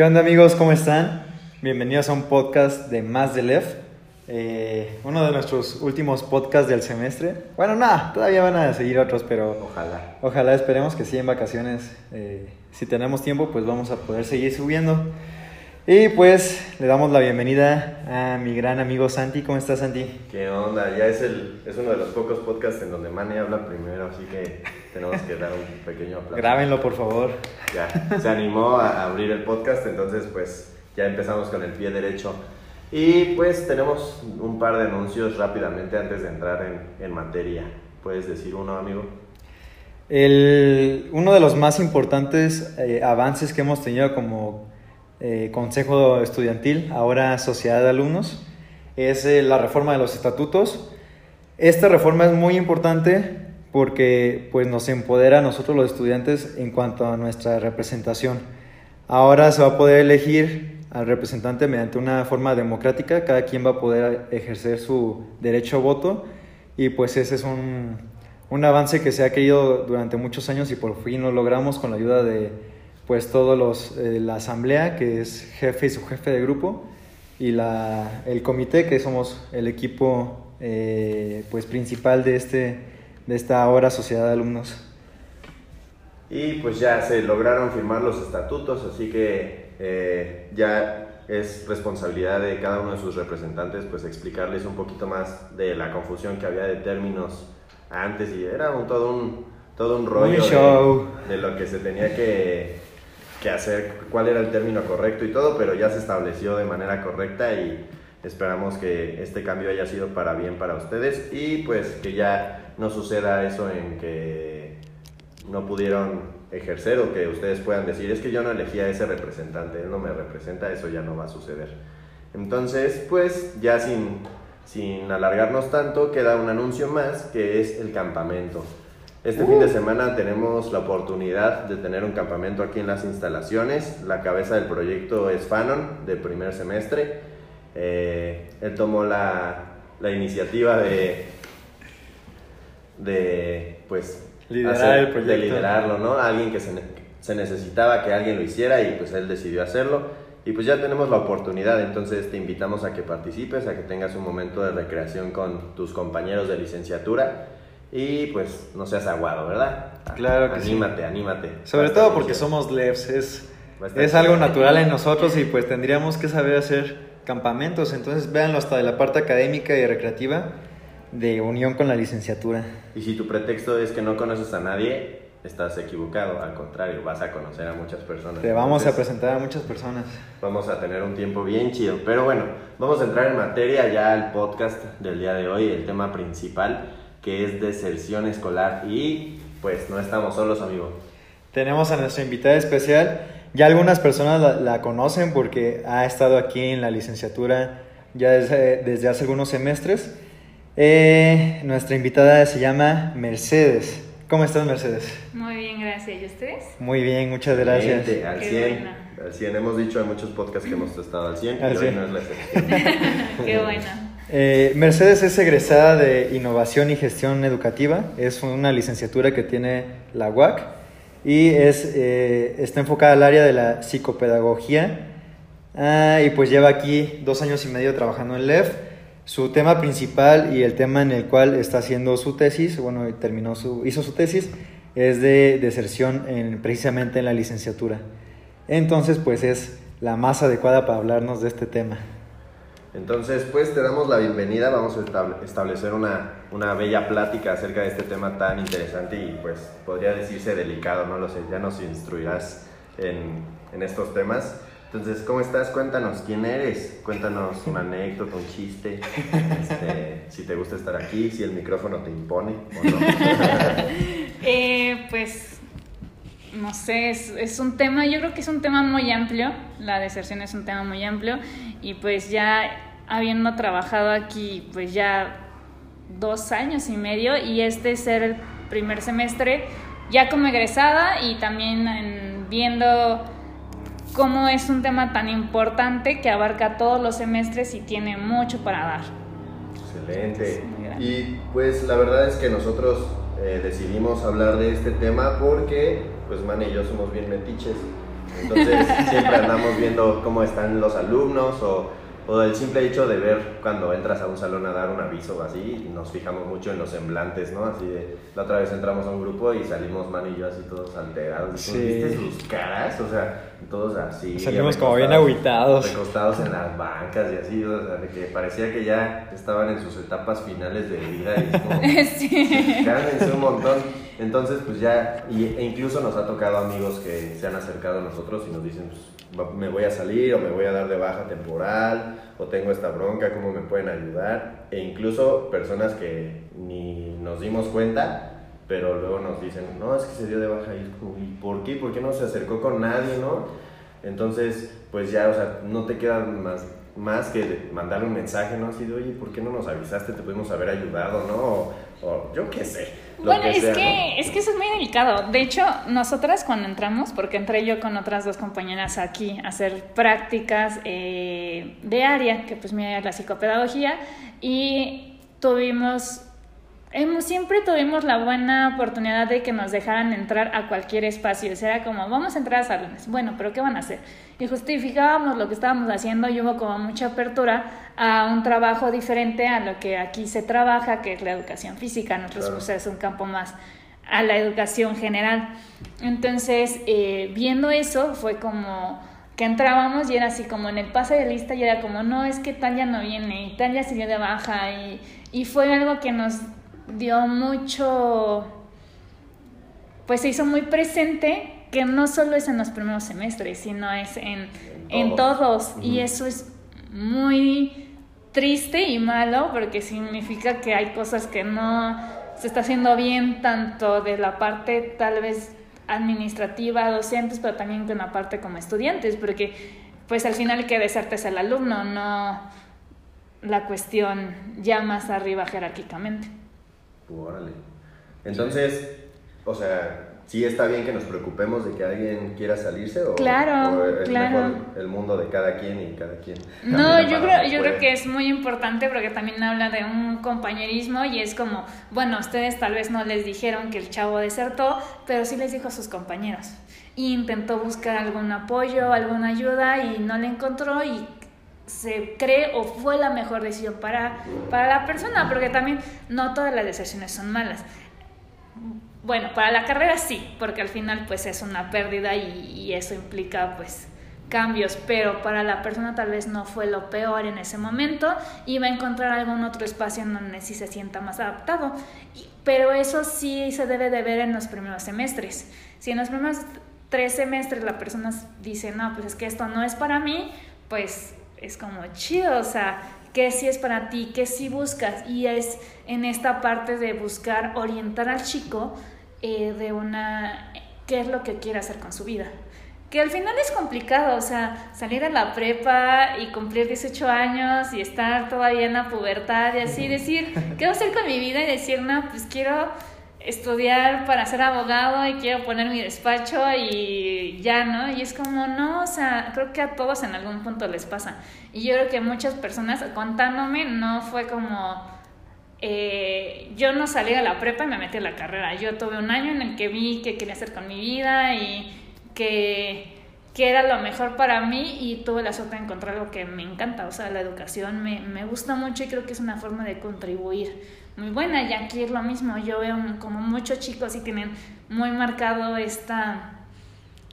¿Qué onda amigos? ¿Cómo están? Bienvenidos a un podcast de Más de Lef. Eh, uno de nuestros últimos podcasts del semestre. Bueno, nada, todavía van a seguir otros, pero Ojalá. ojalá esperemos que sí en vacaciones. eh, si tenemos tiempo, pues vamos a poder seguir subiendo. Y pues le damos la bienvenida a mi gran amigo Santi. ¿Cómo estás, Santi? ¿Qué onda? Ya es, el, es uno de los pocos podcasts en donde Manny habla primero, así que tenemos que dar un pequeño aplauso. Grábenlo, por favor. Ya, se animó a abrir el podcast, entonces pues ya empezamos con el pie derecho. Y pues tenemos un par de anuncios rápidamente antes de entrar en, en materia. ¿Puedes decir uno, amigo? El, uno de los más importantes eh, avances que hemos tenido como eh, Consejo Estudiantil, ahora Sociedad de Alumnos, es eh, la reforma de los estatutos. Esta reforma es muy importante porque pues, nos empodera a nosotros los estudiantes en cuanto a nuestra representación. Ahora se va a poder elegir al representante mediante una forma democrática, cada quien va a poder ejercer su derecho a voto y pues ese es un, un avance que se ha querido durante muchos años y por fin lo logramos con la ayuda de pues todos los eh, la asamblea que es jefe y subjefe de grupo y la, el comité que somos el equipo eh, pues principal de este de esta ahora sociedad de alumnos Y pues ya se lograron firmar los estatutos, así que eh, ya es responsabilidad de cada uno de sus representantes pues explicarles un poquito más de la confusión que había de términos antes y era un, todo un todo un rollo show. De, de lo que se tenía que, que hacer, cuál era el término correcto y todo, pero ya se estableció de manera correcta y esperamos que este cambio haya sido para bien para ustedes y pues que ya no suceda eso en que no pudieron ejercer o que ustedes puedan decir, es que yo no elegí a ese representante, él no me representa, eso ya no va a suceder. Entonces, pues ya sin, sin alargarnos tanto, queda un anuncio más que es el campamento. Este fin de semana tenemos la oportunidad de tener un campamento aquí en las instalaciones. La cabeza del proyecto es Fanon, de primer semestre. Eh, él tomó la, la iniciativa de, de pues, Liderar el de proyecto. liderarlo, ¿no? Alguien que se, se necesitaba que alguien lo hiciera y pues él decidió hacerlo. Y pues ya tenemos la oportunidad, entonces te invitamos a que participes, a que tengas un momento de recreación con tus compañeros de licenciatura y pues no seas aguado, ¿verdad? Claro que sí. anímate, anímate. sobre todo porque somos lefs es es algo natural en nosotros y pues tendríamos que saber hacer campamentos entonces véanlo hasta de la parte académica y recreativa de unión con la licenciatura Y si tu pretexto es que no conoces a nadie, estás equivocado. Al contrario, vas a conocer a muchas personas. te vamos a presentar a muchas personas Vamos a tener un tiempo bien chido. Pero bueno, vamos a entrar en materia ya al podcast del día de hoy, el tema principal, que es deserción escolar. Y pues no estamos solos, amigo. Tenemos a nuestra invitada especial. Ya algunas personas la, la conocen porque ha estado aquí en la licenciatura ya desde, desde hace algunos semestres. Eh, nuestra invitada se llama Mercedes. ¿Cómo estás, Mercedes? Muy bien, gracias. ¿Y ustedes? Muy bien, muchas gracias. Al Qué 100. bueno. Al 100. Hemos dicho en muchos podcasts que hemos estado al 100 Al y hoy 100. no es la excepción. Qué bueno. Eh, Mercedes es egresada de Innovación y Gestión Educativa. Es una licenciatura que tiene la UAC y es, eh, está enfocada al área de la psicopedagogía. Ah, y pues lleva aquí dos años y medio trabajando en LEF. Su tema principal y el tema en el cual está haciendo su tesis, bueno, terminó su, hizo su tesis, es de deserción en, precisamente en la licenciatura. Entonces, pues es la más adecuada para hablarnos de este tema. Entonces, pues te damos la bienvenida, vamos a estable- establecer una, una bella plática acerca de este tema tan interesante y pues podría decirse delicado, no lo sé, ya nos instruirás en, en estos temas. Entonces, ¿cómo estás? Cuéntanos quién eres, cuéntanos una anécdota, un chiste, este, si te gusta estar aquí, si el micrófono te impone o no. Eh, pues, no sé, es, es un tema, yo creo que es un tema muy amplio. La deserción es un tema muy amplio. Y pues ya habiendo trabajado aquí, pues ya dos años y medio, y este ser el primer semestre, ya como egresada y también en- viendo cómo es un tema tan importante que abarca todos los semestres y tiene mucho para dar. Excelente. Y pues la verdad es que nosotros eh, decidimos hablar de este tema porque pues Man y yo somos bien metiches. Entonces siempre andamos viendo cómo están los alumnos o o el simple hecho de ver cuando entras a un salón a dar un aviso o así, nos fijamos mucho en los semblantes, ¿no? Así de, la otra vez entramos a un grupo y salimos Manu y yo así todos alterados. Sí. ¿Viste sus caras? O sea, todos así. Salimos como bien agüitados. Recostados en las bancas y así, o sea, de que parecía que ya estaban en sus etapas finales de vida y es como, Sí. Cálmense un montón. Entonces, pues ya, y- e incluso nos ha tocado amigos que se han acercado a nosotros y nos dicen, pues, me voy a salir o me voy a dar de baja temporal o tengo esta bronca, ¿cómo me pueden ayudar? E incluso personas que ni nos dimos cuenta, pero luego nos dicen, no, es que se dio de baja y es como, ¿y por qué? ¿Por qué no se acercó con nadie, no? Entonces, pues ya, o sea, no te queda más, más que mandarle un mensaje, ¿no? Así de, oye, ¿por qué no nos avisaste? Te pudimos haber ayudado, ¿no? O, o yo qué sé. Bueno, que es sea, que, ¿no? es que eso es muy delicado. De hecho, nosotras cuando entramos, porque entré yo con otras dos compañeras aquí a hacer prácticas eh, de área, que pues mi área es la psicopedagogía, y tuvimos, siempre tuvimos la buena oportunidad de que nos dejaran entrar a cualquier espacio. O sea, era como, vamos a entrar a salones. Bueno, pero ¿qué van a hacer? Y justificábamos lo que estábamos haciendo y hubo como mucha apertura a un trabajo diferente a lo que aquí se trabaja, que es la educación física. Nosotros Claro. pues, es un campo más a la educación general. Entonces, eh, viendo eso, fue como que entrábamos y era así como en el pase de lista y era como, no, es que tal ya no viene y tal ya se dio de baja y, y fue algo que nos dio mucho, pues se hizo muy presente que no solo es en los primeros semestres, sino es en, en todos. y eso es muy triste y malo porque significa que hay cosas que no se está haciendo bien tanto de la parte tal vez administrativa, docentes, pero también con la parte como estudiantes, porque pues al final el que desarte es el alumno, no la cuestión ya más arriba jerárquicamente. Órale. Entonces, o sea, sí está bien que nos preocupemos de que alguien quiera salirse o, Claro, o es claro. mejor el mundo de cada quien y cada quien. No, yo creo, yo creo que es muy importante porque también habla de un compañerismo y es como, bueno, ustedes tal vez no les dijeron que el chavo desertó, pero sí les dijo a sus compañeros. Y intentó buscar algún apoyo, alguna ayuda y no la encontró y se cree o fue la mejor decisión para, para la persona, porque también no todas las decisiones son malas. Bueno, para la carrera sí, porque al final pues es una pérdida y, y eso implica pues cambios, pero para la persona tal vez no fue lo peor en ese momento y va a encontrar algún otro espacio en donde sí se sienta más adaptado. Pero eso sí se debe de ver en los primeros semestres. Si en los primeros tres semestres la persona dice, no, pues es que esto no es para mí, pues es como chido, o sea, qué sí es para ti, qué sí buscas. Y es en esta parte de buscar orientar al chico eh, de una, qué es lo que quiere hacer con su vida. Que al final es complicado, o sea, salir a la prepa y cumplir 18 años y estar todavía en la pubertad y así decir, ¿qué voy a hacer con mi vida? Y decir, no, pues quiero estudiar para ser abogado y quiero poner mi despacho y ya, ¿no? Y es como, no, o sea, creo que a todos en algún punto les pasa. Y yo creo que muchas personas, contándome, no fue como, eh, yo no salí a la prepa y me metí a la carrera. Yo tuve un año en el que vi qué quería hacer con mi vida y que, que era lo mejor para mí y tuve la suerte de encontrar algo que me encanta. O sea, la educación me, me gusta mucho y creo que es una forma de contribuir muy buena. Y aquí es lo mismo. Yo veo como muchos chicos y tienen muy marcado esta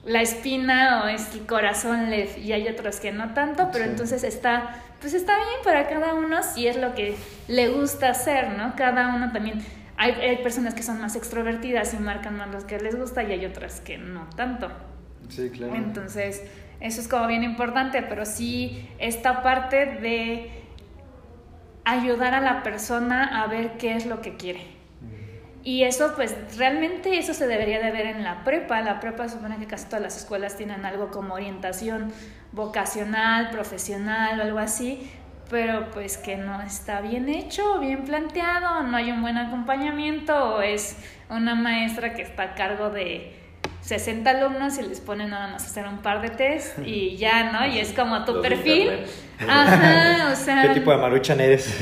la espina o es el corazón LED y hay otros que no tanto, pero Sí. entonces está, pues está bien para cada uno si es lo que le gusta hacer, ¿no? Cada uno también, hay, hay personas que son más extrovertidas y marcan más los que les gusta y hay otras que no tanto. Sí, claro. Entonces, eso es como bien importante, pero sí esta parte de ayudar a la persona a ver qué es lo que quiere. Y eso, pues, realmente eso se debería de ver en la prepa. La prepa supone que casi todas las escuelas tienen algo como orientación vocacional, profesional o algo así, pero pues que no está bien hecho, bien planteado, no hay un buen acompañamiento o es una maestra que está a cargo de 60 alumnos y les ponen nada más a hacer un par de test y ya, ¿no? Y es como tu Los perfil. Ajá, o sea. ¿Qué tipo de maruchan eres?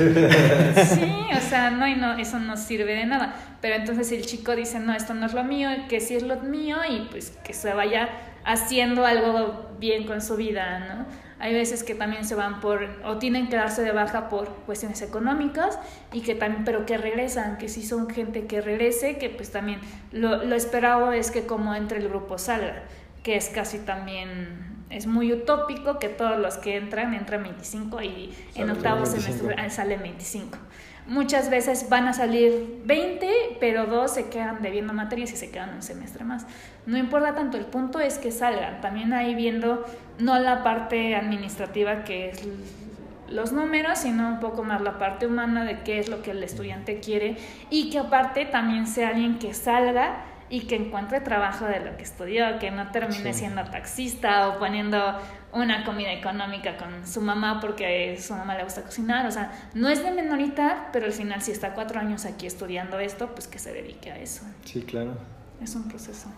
Sí, o sea, no, y no, eso no sirve de nada. Pero entonces si el chico dice, no, esto no es lo mío, que sí es lo mío, y pues que se vaya haciendo algo bien con su vida, ¿no? Hay veces que también se van por, o tienen que darse de baja por cuestiones económicas, y que también, pero que regresan, que sí son gente que regrese, que pues también lo, lo esperado es que como entre el grupo salga, que es casi también, es muy utópico que todos los que entran, entran 25 y en octavo 25. semestre ah, salen 25. Muchas veces van a salir 20, pero dos se quedan debiendo materias y se quedan un semestre más. No importa tanto, el punto es que salgan. También ahí viendo no la parte administrativa que es los números, sino un poco más la parte humana de qué es lo que el estudiante quiere y que aparte también sea alguien que salga y que encuentre trabajo de lo que estudió, que no termine Sí. siendo taxista o poniendo una comida económica con su mamá porque su mamá le gusta cocinar. O sea, no es de menoridad, pero al final si está cuatro años aquí estudiando esto, pues que se dedique a eso. Sí, claro. Es un proceso.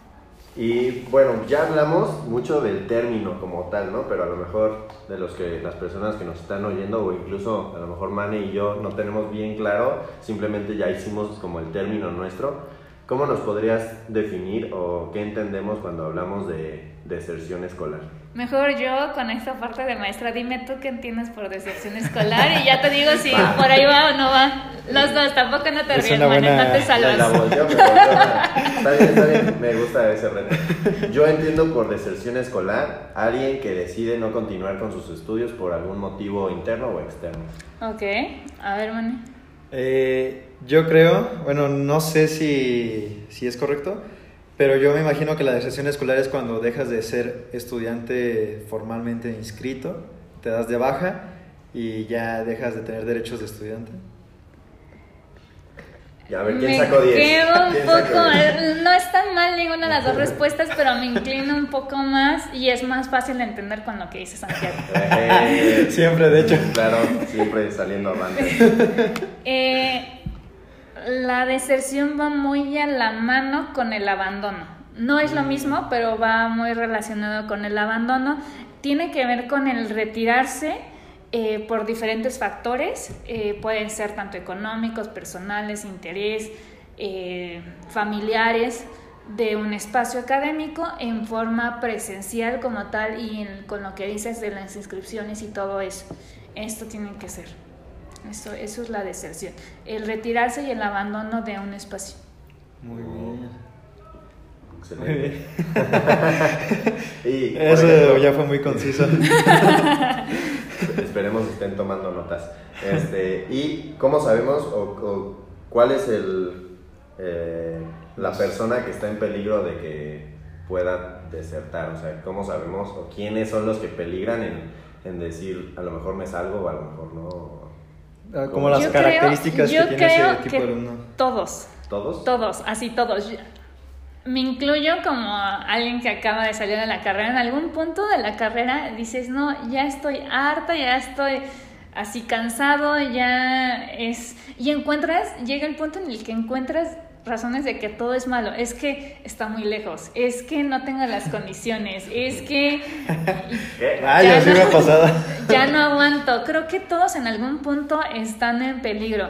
Y bueno, ya hablamos mucho del término como tal, ¿no? Pero a lo mejor de los que las personas que nos están oyendo o incluso a lo mejor Mane y yo no tenemos bien claro, simplemente ya hicimos como el término nuestro. ¿Cómo nos podrías definir o qué entendemos cuando hablamos de deserción escolar? Mejor yo con esta parte de maestra, dime tú qué entiendes por deserción escolar y ya te digo si por ahí va o no va. Los dos, tampoco no te Es ríes, buena- no te salvas. la me. Está bien, está bien, me gusta ese reto. Yo entiendo por deserción escolar alguien que decide no continuar con sus estudios por algún motivo interno o externo. Ok, a ver, Mane. Eh, yo creo, bueno, no sé si, si es correcto, pero yo me imagino que la deserción escolar es cuando dejas de ser estudiante formalmente inscrito, te das de baja y ya dejas de tener derechos de estudiante. Y a ver, ¿quién me sacó 10? quedo un ¿Quién sacó poco, 10? no es tan mal ninguna de las dos respuestas, pero me inclino un poco más y es más fácil de entender con lo que dice Santiago. Eh, Siempre, de hecho. Claro, siempre saliendo avante. Eh, la deserción va muy a la mano con el abandono. No es lo mismo, pero va muy relacionado con el abandono. Tiene que ver con el retirarse eh, por diferentes factores. Eh, pueden ser tanto económicos, personales, interés, eh, familiares de un espacio académico en forma presencial como tal y en- con lo que dices de las inscripciones y todo eso. Esto tiene que ser. Eso, eso es la deserción. El retirarse y el abandono de un espacio. Muy bien. Excelente. y, Eso ejemplo, ya fue muy conciso. Esperemos que estén tomando notas. Este, ¿Y cómo sabemos o, o cuál es el, eh, la persona que está en peligro de que pueda desertar? O sea, ¿cómo sabemos o quiénes son los que peligran en, en decir a lo mejor me salgo o a lo mejor no? Ah, Como las Yo características que tiene ese creo tipo que de alumno. Todos, ¿Todos? todos, así todos. Yo- Me incluyo como alguien que acaba de salir de la carrera. En algún punto de la carrera dices, no, ya estoy harta, ya estoy así cansado, ya es... Y encuentras, llega el punto en el que encuentras razones de que todo es malo. Es que está muy lejos, es que no tengo las condiciones, es que. Ay, Ya así no. me ha pasado. ya no aguanto. Creo que todos en algún punto están en peligro.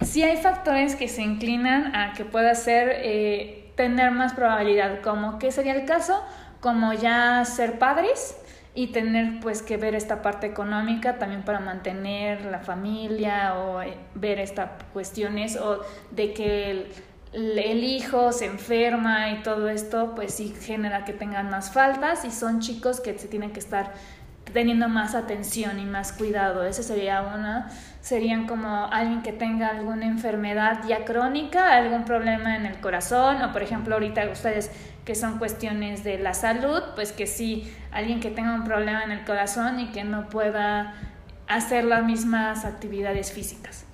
Sí hay factores que se inclinan a que pueda ser eh, tener más probabilidad, como que sería el caso, como ya ser padres y tener pues que ver esta parte económica también para mantener la familia o eh, ver estas cuestiones o de que el, hijo se enferma y todo esto pues sí genera que tengan más faltas y son chicos que se tienen que estar teniendo más atención y más cuidado. Ese sería una. Serían como alguien que tenga alguna enfermedad ya crónica, algún problema en el corazón, o por ejemplo ahorita ustedes que son cuestiones de la salud, pues que sí, alguien que tenga un problema en el corazón y que no pueda hacer las mismas actividades físicas.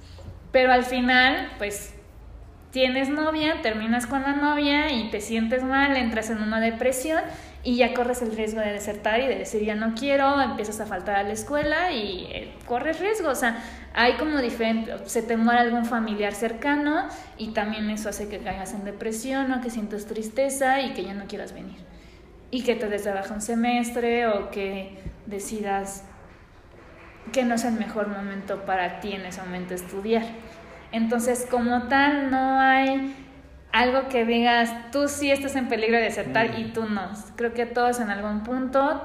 Pero al final, pues tienes novia, terminas con la novia y te sientes mal, entras en una depresión y ya corres el riesgo de desertar y de decir ya no quiero, empiezas a faltar a la escuela y eh, corres riesgo. O sea, hay como diferente, se te muere algún familiar cercano y también eso hace que caigas en depresión o que sientas tristeza y que ya no quieras venir. Y que te des de baja un semestre o que decidas que no es el mejor momento para ti en ese momento estudiar. Entonces, como tal, no hay algo que digas, tú sí estás en peligro de mm. y tú no. Creo que todos en algún punto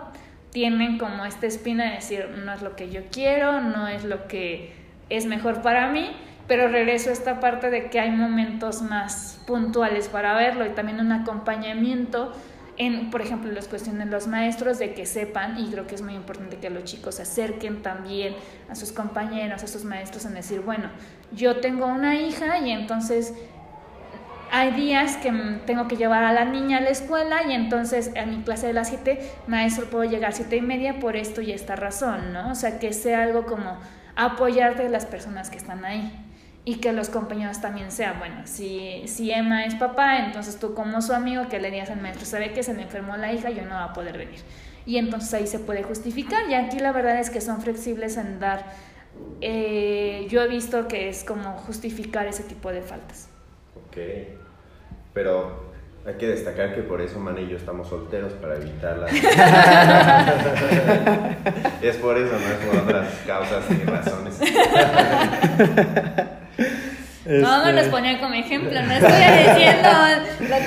tienen como esta espina de decir, no es lo que yo quiero, no es lo que es mejor para mí, pero regreso a esta parte de que hay momentos más puntuales para verlo y también un acompañamiento en, por ejemplo, las cuestiones de los maestros, de que sepan, y creo que es muy importante que los chicos se acerquen también a sus compañeros, a sus maestros, en decir, bueno, yo tengo una hija y entonces hay días que tengo que llevar a la niña a la escuela y entonces a mi clase de las 7, maestro, puedo llegar a 7 y media por esto y esta razón, ¿no? O sea, que sea algo como apoyarte de las personas que están ahí y que los compañeros también sean, bueno, si, si Emma es papá, entonces tú como su amigo que le digas al maestro, sabe que se me enfermó la hija, yo no va a poder venir. Y entonces ahí se puede justificar y aquí la verdad es que son flexibles en dar, eh, yo he visto que es como justificar ese tipo de faltas. Ok, pero hay que destacar que por eso Man y yo estamos solteros para evitar es por eso, no es por otras causas y razones. No, me los este. ponía como ejemplo, no estoy diciendo,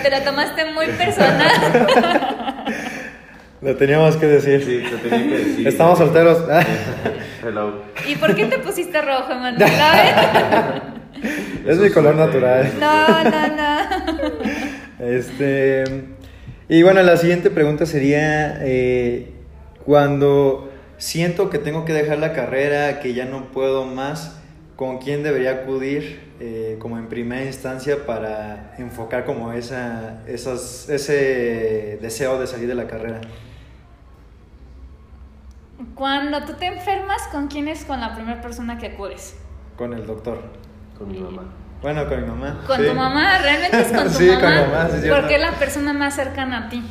te lo tomaste muy personal. Lo teníamos que decir. Sí, lo tenía que decir. Estamos solteros. Hello. ¿Y por qué te pusiste rojo, Manuel? es mi color natural. No, no, no. Este. Y bueno, la siguiente pregunta sería: eh, cuando siento que tengo que dejar la carrera, que ya no puedo más, ¿con quién debería acudir eh, como en primera instancia para enfocar como esa, esas, ese deseo de salir de la carrera? Cuando tú te enfermas, ¿con quién es con la primera persona que acudes? Con el doctor. Con mi mamá. Bueno, con mi mamá. Con tu mamá, realmente es con tu sí, mamá. Con mi mamá sí, porque es la persona más cercana a ti.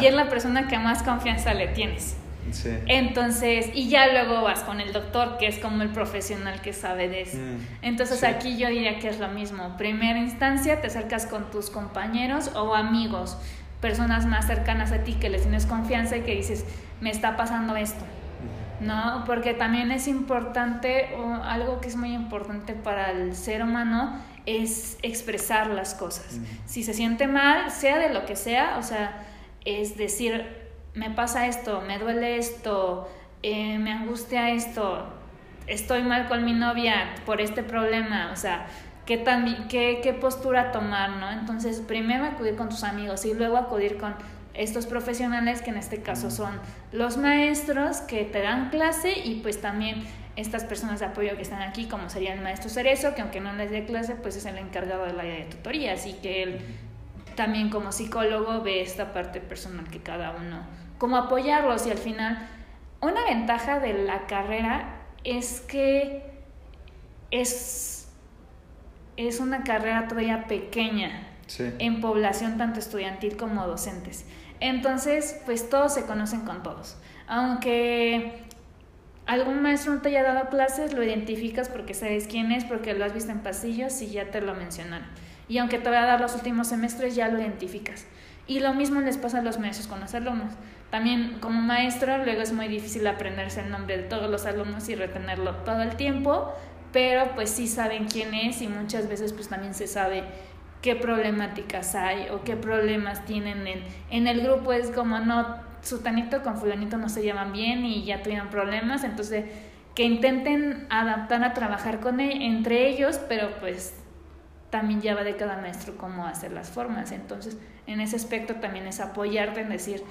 Y es la persona que más confianza le tienes. Sí. Entonces, y ya luego vas con el doctor, que es como el profesional que sabe de eso. Mm, Entonces, aquí yo diría que es lo mismo. Primera instancia, te acercas con tus compañeros o amigos, personas más cercanas a ti que les tienes confianza y que dices, me está pasando esto. ¿no? Porque también es importante, o algo que es muy importante para el ser humano, es expresar las cosas. Si se siente mal, sea de lo que sea, o sea, es decir, me pasa esto, me duele esto, eh, me angustia esto, estoy mal con mi novia por este problema, o sea, ¿qué, tan, qué, qué postura tomar, ¿no? Entonces, primero acudir con tus amigos y luego acudir con estos profesionales que en este caso son los maestros que te dan clase y pues también estas personas de apoyo que están aquí como sería el maestro Cerezo que aunque no les dé clase pues es el encargado del área de tutoría así que él también como psicólogo ve esta parte personal que cada uno como apoyarlos y al final una ventaja de la carrera es que es es una carrera todavía pequeña en población tanto estudiantil como docentes. Entonces, pues todos se conocen con todos. Aunque algún maestro no te haya dado clases, lo identificas porque sabes quién es, porque lo has visto en pasillos y ya te lo mencionaron. Y aunque te va a dar los últimos semestres, ya lo identificas. Y lo mismo les pasa a los maestros con los alumnos. También como maestro, luego es muy difícil aprenderse el nombre de todos los alumnos y retenerlo todo el tiempo, pero pues sí saben quién es y muchas veces pues también se sabe qué problemáticas hay o qué problemas tienen en, en el grupo. Es como, no, sutanito con fulanito no se llevan bien y ya tuvieron problemas, entonces que intenten adaptar a trabajar con e, entre ellos, pero pues también ya va de cada maestro cómo hacer las formas. Entonces, en ese aspecto también es apoyarte en decir,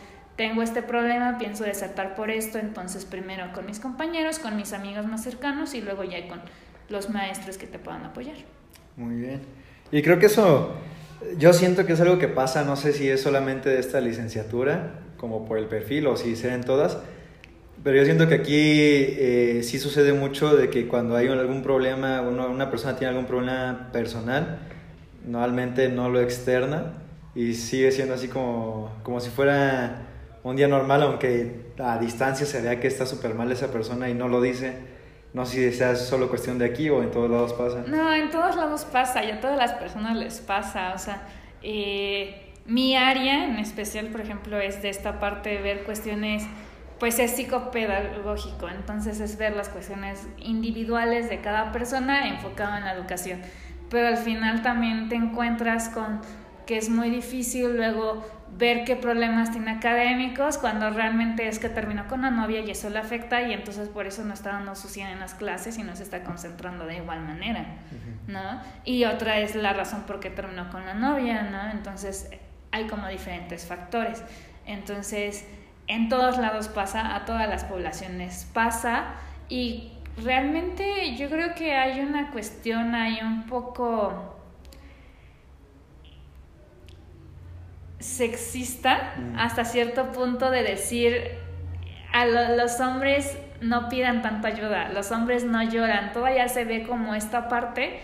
tengo este problema, pienso desertar por esto, entonces primero con mis compañeros, con mis amigos más cercanos y luego ya con los maestros que te puedan apoyar. Muy bien. Y creo que eso, yo siento que es algo que pasa, no sé si es solamente de esta licenciatura, como por el perfil, o si sea en todas, pero yo siento que aquí eh, sí sucede mucho de que cuando hay algún problema, una persona tiene algún problema personal, normalmente no lo externa y sigue siendo así como, como si fuera un día normal, aunque a distancia se vea que está súper mal esa persona y no lo dice. No sé si sea solo cuestión de aquí o en todos lados pasa. No, en todos lados pasa y a todas las personas les pasa. O sea, eh, mi área en especial, por ejemplo, es de esta parte de ver cuestiones, pues es psicopedagógico, entonces es ver las cuestiones individuales de cada persona enfocado en la educación. Pero al final también te encuentras con que es muy difícil luego ver qué problemas tiene académicos cuando realmente es que terminó con una novia y eso le afecta y entonces por eso no está dando su 100 en las clases y no se está concentrando de igual manera, ¿no? Y otra es la razón por qué terminó con la novia, ¿no? Entonces hay como diferentes factores. Entonces, en todos lados pasa, a todas las poblaciones pasa y realmente yo creo que hay una cuestión ahí un poco sexista mm. hasta cierto punto de decir a los hombres no pidan tanta ayuda, los hombres no lloran, todavía se ve como esta parte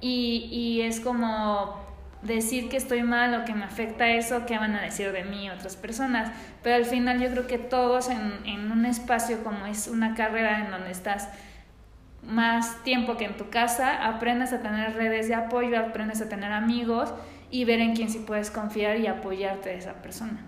y, y es como decir que estoy mal o que me afecta eso, qué van a decir de mí otras personas. Pero al final yo creo que todos en, en, un espacio como es una carrera en donde estás más tiempo que en tu casa, aprendes a tener redes de apoyo, aprendes a tener amigos y ver en quién sí puedes confiar y apoyarte de esa persona.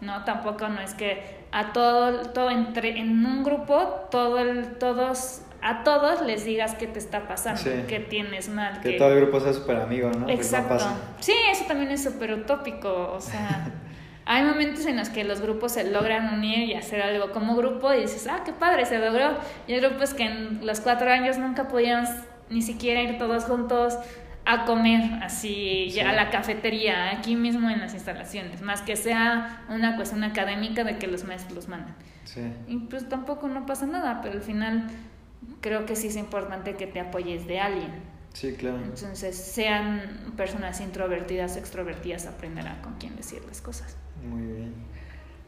No, tampoco no es que a todo, todo entre, en un grupo, todo el, todos, a todos les digas qué te está pasando, qué tienes mal. Que, todo el grupo sea súper amigo, ¿no? Pues Exacto. Sí, eso también es súper utópico, o sea... hay momentos en los que los grupos se logran unir y hacer algo como grupo y dices, ah, qué padre, se logró. Y hay grupos que en los cuatro años nunca podían ni siquiera ir todos juntos a comer así ya a la cafetería aquí mismo en las instalaciones más que sea una cuestión académica de que los maestros los mandan sí. y pues tampoco no pasa nada pero al final creo que sí es importante que te apoyes de alguien. Sí claro. Entonces sean personas introvertidas o extrovertidas aprenderán con quién decir las cosas. Muy bien.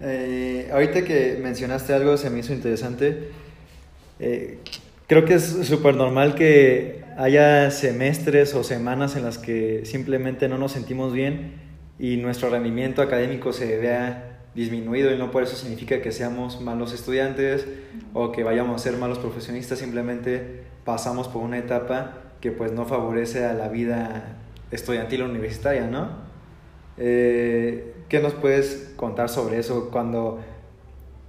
Eh, ahorita que mencionaste algo se me hizo interesante. Eh, creo que es súper normal que haya semestres o semanas en las que simplemente no nos sentimos bien y nuestro rendimiento académico se vea disminuido y no por eso significa que seamos malos estudiantes o que vayamos a ser malos profesionistas, simplemente pasamos por una etapa que pues no favorece a la vida estudiantil o universitaria, ¿no? Eh, ¿Qué nos puedes contar sobre eso cuando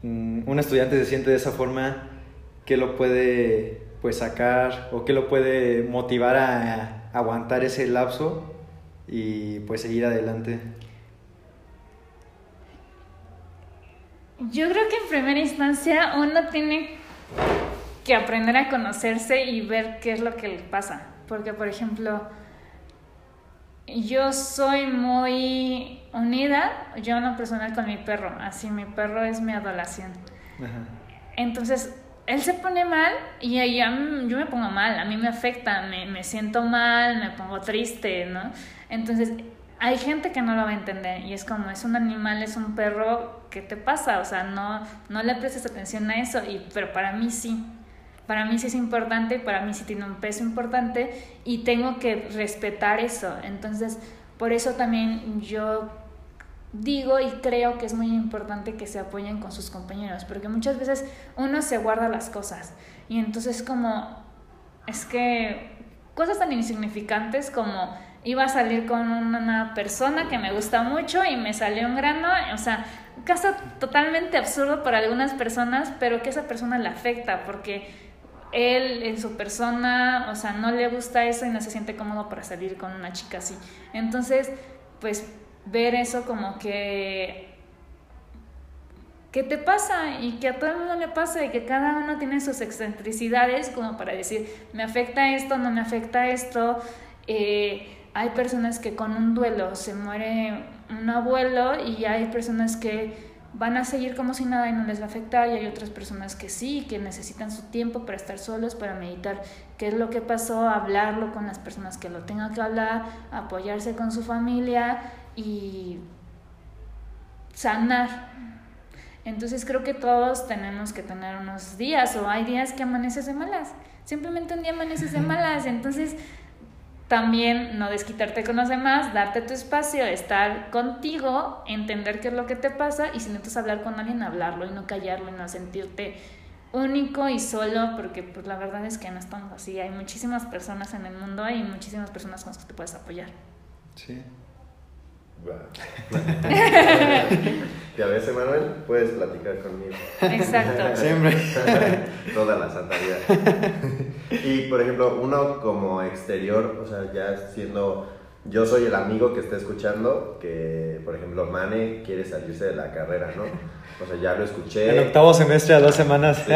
mm, un estudiante se siente de esa forma? ¿Qué lo puede pues sacar o qué lo puede motivar a aguantar ese lapso y pues seguir adelante? Yo creo que en primera instancia uno tiene que aprender a conocerse y ver qué es lo que le pasa. Porque, por ejemplo, yo soy muy unida, yo una persona con mi perro, así mi perro es mi adoración. Entonces, él se pone mal y yo, yo me pongo mal, a mí me afecta, me, me, siento mal, me pongo triste, ¿no? Entonces, hay gente que no lo va a entender y es como, es un animal, es un perro, ¿qué te pasa? O sea, no, no le prestes atención a eso, y, pero para mí sí. Para mí sí es importante, para mí sí tiene un peso importante y tengo que respetar eso. Entonces, por eso también yo digo y creo que es muy importante que se apoyen con sus compañeros, porque muchas veces uno se guarda las cosas y entonces como es que cosas tan insignificantes como iba a salir con una persona que me gusta mucho y me salió un grano, o sea, caso totalmente absurdo para algunas personas, pero que esa persona le afecta porque él en su persona, o sea, no le gusta eso y no se siente cómodo para salir con una chica así. Entonces, pues ver eso como que ¿qué te pasa? Y que a todo el mundo le pasa y que cada uno tiene sus excentricidades como para decir, me afecta esto, no me afecta esto. Eh, hay personas que con un duelo se muere un abuelo y hay personas que van a seguir como si nada y no les va a afectar y hay otras personas que sí, que necesitan su tiempo para estar solos, para meditar qué es lo que pasó, hablarlo con las personas que lo tengan que hablar, apoyarse con su familia y sanar. Entonces creo que todos tenemos que tener unos días o hay días que amaneces de malas. Simplemente un día amaneces de malas. Entonces también no desquitarte con los demás, darte tu espacio, estar contigo, entender qué es lo que te pasa y si necesitas hablar con alguien, hablarlo y no callarlo y no sentirte único y solo, porque pues la verdad es que no estamos así. Hay muchísimas personas en el mundo y muchísimas personas con las que te puedes apoyar. Sí. y a veces, Manuel, puedes platicar conmigo. Exacto. Siempre. Toda la santa vida. y, por ejemplo, uno como exterior, o sea, ya siendo... Yo soy el amigo que está escuchando que, por ejemplo, Mane quiere salirse de la carrera, ¿no? O sea, ya lo escuché. En octavo semestre a dos semanas. Sí.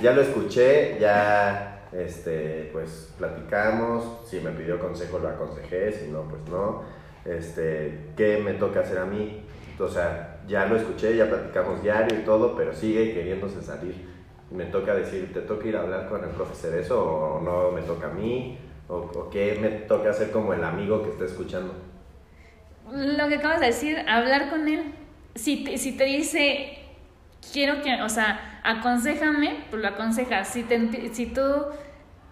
ya lo escuché, ya, este, pues, platicamos. Si me pidió consejo, lo aconsejé. Si no, pues no este, ¿qué me toca hacer a mí? O sea, ya lo escuché, ya platicamos diario y todo, pero sigue queriéndose salir. Me toca decir, ¿te toca ir a hablar con el profesor eso o no me toca a mí? ¿O, o qué me toca hacer como el amigo que está escuchando? Lo que acabas de decir, hablar con él. Si te, si te dice, quiero que, o sea, aconsejame, pues lo aconsejas. Si, te, si tú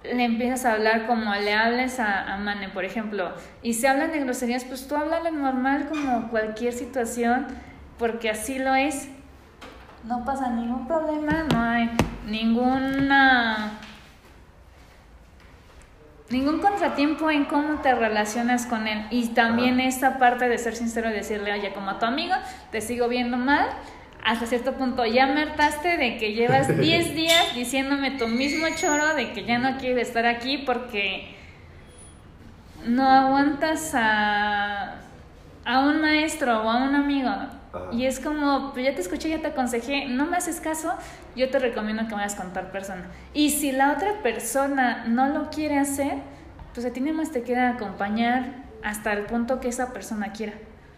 le empiezas a hablar como le hables a, a, Mane, por ejemplo, y se hablan de groserías, pues tú háblale normal como cualquier situación, porque así lo es. No pasa ningún problema, no hay ninguna ningún contratiempo en cómo te relacionas con él. Y también esta parte de ser sincero y decirle, oye, como a tu amigo, te sigo viendo mal, hasta cierto punto ya me hartaste de que llevas 10 días diciéndome tu mismo choro de que ya no quieres estar aquí porque no aguantas a, a un maestro o a un amigo. Y es como, pues ya te escuché, ya te aconsejé, no me haces caso, yo te recomiendo que vayas con tal persona. Y si la otra persona no lo quiere hacer, pues a ti nada más te queda acompañar hasta el punto que esa persona quiera.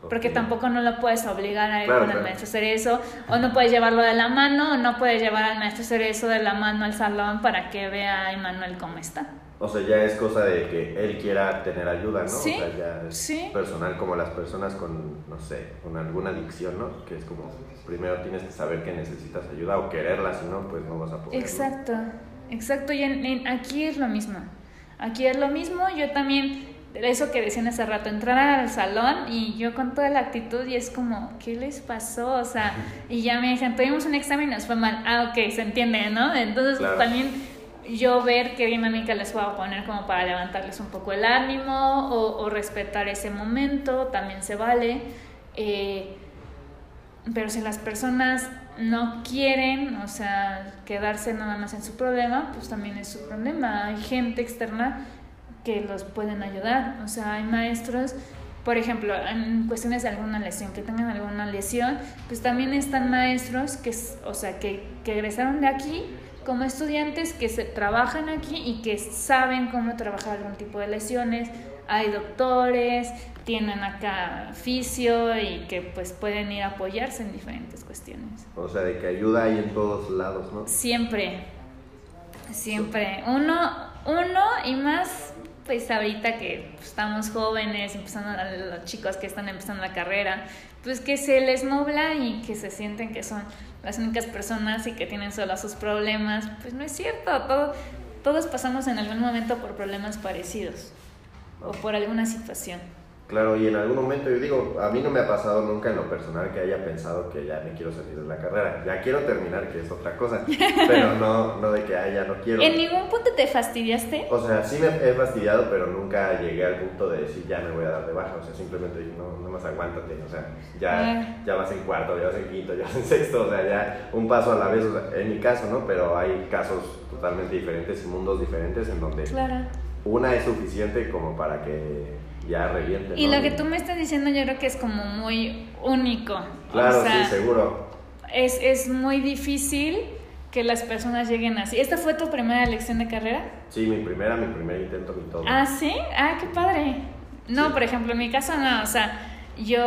Porque tampoco no lo puedes obligar a ir con el maestro a hacer eso, o no puedes llevarlo de la mano, o no puedes llevar al maestro a hacer eso de la mano al salón para que vea a Emanuel cómo está. O sea, ya es cosa de que él quiera tener ayuda, ¿no? Sí, o sea, ya es sí. personal como las personas con, no sé, con alguna adicción, ¿no? Que es como, primero tienes que saber que necesitas ayuda o quererla, si no, pues no vas a poder. Exacto, exacto. Y en, en, aquí es lo mismo. Aquí es lo mismo. Yo también eso que decían hace rato, entrar al salón y yo con toda la actitud y es como, ¿qué les pasó? O sea, y ya me dijeron, tuvimos un examen y nos fue mal. Ah, ok, se entiende, ¿no? Entonces Claro. también yo ver qué dinámica les puedo poner como para levantarles un poco el ánimo o, o respetar ese momento, también se vale. Eh, pero si las personas no quieren, o sea, quedarse nada más en su problema, pues también es su problema. Hay gente externa que los pueden ayudar. O sea, hay maestros, por ejemplo, en cuestiones de alguna lesión, que tengan alguna lesión, pues también están maestros que, o sea, que, que egresaron de aquí como estudiantes que se trabajan aquí y que saben cómo trabajar algún tipo de lesiones. Hay doctores, tienen acá fisio y que pues pueden ir a apoyarse en diferentes cuestiones. O sea, de que ayuda hay en todos lados, ¿no? Siempre, siempre. Uno, uno y más pues ahorita que pues, estamos jóvenes, empezando los chicos que están empezando la carrera, pues que se les nubla y que se sienten que son las únicas personas y que tienen solo sus problemas, pues no es cierto, todo, todos pasamos en algún momento por problemas parecidos o por alguna situación. Claro, y en algún momento yo digo, a mí no me ha pasado nunca en lo personal que haya pensado que ya me quiero salir de la carrera. Ya quiero terminar, que es otra cosa, pero no, no de que ah, ya no quiero. ¿En ningún punto te fastidiaste? O sea, sí me he fastidiado, pero nunca llegué al punto de decir ya me voy a dar de baja. O sea, simplemente dije, no, no más aguántate. O sea, ya, Ah. ya vas en cuarto, ya vas en quinto, ya vas en sexto. O sea, ya un paso a la vez. O sea, en mi caso, ¿no? Pero hay casos totalmente diferentes y mundos diferentes en donde Claro. una es suficiente como para que ya reviente. Y ¿no? lo que tú me estás diciendo yo creo que es como muy único. Claro, o sea, sí, seguro. es, es muy difícil que las personas lleguen así. ¿Esta fue tu primera elección de carrera? Sí, mi primera, mi primer intento, mi todo. Ah, sí. Ah, qué padre. No, Sí. por ejemplo, en mi caso no. O sea, yo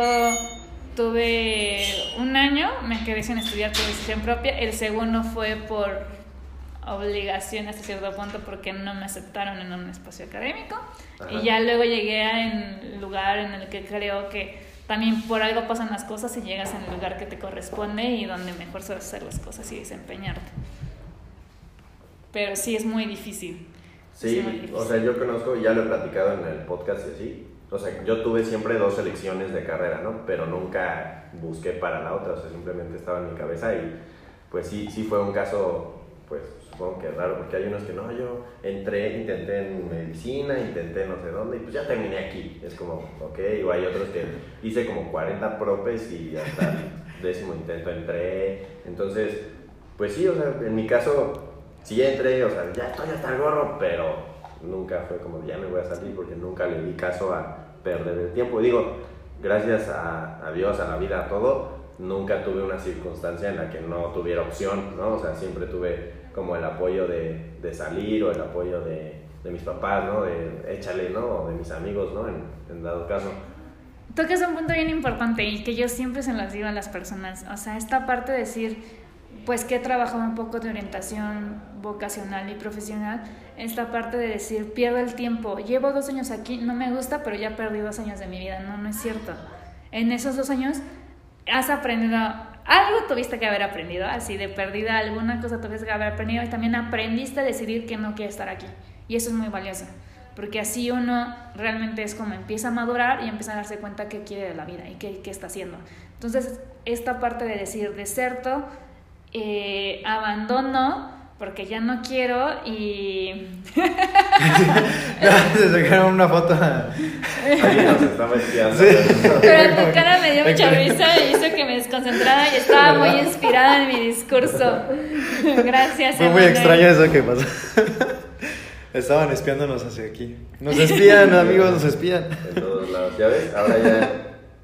tuve un año, me quedé sin estudiar por decisión propia. El segundo fue por obligación hasta cierto punto porque no me aceptaron en un espacio académico. Ajá. Y ya luego llegué a el lugar en el que creo que también por algo pasan las cosas y llegas en el lugar que te corresponde y donde mejor sabes hacer las cosas y desempeñarte. Pero sí es muy difícil. Sí, muy difícil. o sea, yo conozco, ya lo he platicado en el podcast y así. O sea, yo tuve siempre dos elecciones de carrera, ¿no? Pero nunca busqué para la otra, o sea, simplemente estaba en mi cabeza y pues sí, sí fue un caso, pues supongo que raro, porque hay unos que no, yo entré, intenté en medicina, intenté no sé dónde, y pues ya terminé aquí. Es como, ok, o hay otros que hice como 40 propes y hasta el décimo intento entré. Entonces, pues sí, o sea, en mi caso, sí entré, o sea, ya estoy hasta el gorro, pero nunca fue como, ya me voy a salir, porque nunca le di caso a perder el tiempo. Digo, gracias a, a Dios, a la vida, a todo, nunca tuve una circunstancia en la que no tuviera opción, ¿no? O sea, siempre tuve como el apoyo de, de salir o el apoyo de, de, mis papás, ¿no? De échale, ¿no? O de mis amigos, ¿no? En, en dado caso. Tocas un punto bien importante y que yo siempre se las digo a las personas. O sea, esta parte de decir, pues que he trabajado un poco de orientación vocacional y profesional, esta parte de decir, pierdo el tiempo, llevo dos años aquí, no me gusta, pero ya perdí dos años de mi vida. No, no es cierto. En esos dos años has aprendido, algo tuviste que haber aprendido, así de perdida, alguna cosa tuviste que haber aprendido y también aprendiste a decidir que no quieres estar aquí. Y eso es muy valioso, porque así uno realmente es como empieza a madurar y empieza a darse cuenta qué quiere de la vida y qué, qué está haciendo. Entonces, esta parte de decir deserto, eh, abandono, porque ya no quiero y... Se sacaron una foto. Alguien nos está espiando. Sí. Pero tu cara me dio mucha risa y hizo que me desconcentrara y estaba muy inspirada en mi discurso. Gracias. Fue muy Emanuel. extraño eso que pasó. Estaban espiándonos hacia aquí. Nos espían, amigos, nos espían. En todos lados. ¿Ya ves? Ahora ya.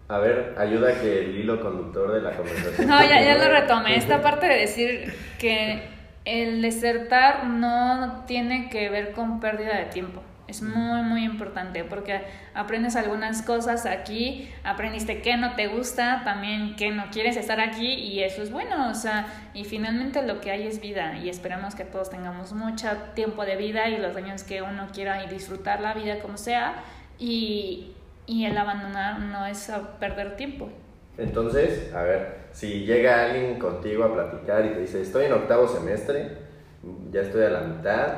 A ver, ayuda que el hilo conductor de la conversación. No, ya, ya lo retomé. Esta parte de decir que el desertar no tiene que ver con pérdida de tiempo. Es muy, muy importante porque aprendes algunas cosas aquí, aprendiste que no te gusta, también que no quieres estar aquí y eso es bueno, o sea, y finalmente lo que hay es vida y esperamos que todos tengamos mucho tiempo de vida y los años que uno quiera y disfrutar la vida como sea y, y el abandonar no es perder tiempo. Entonces, a ver, si llega alguien contigo a platicar y te dice, estoy en octavo semestre, ya estoy a la mitad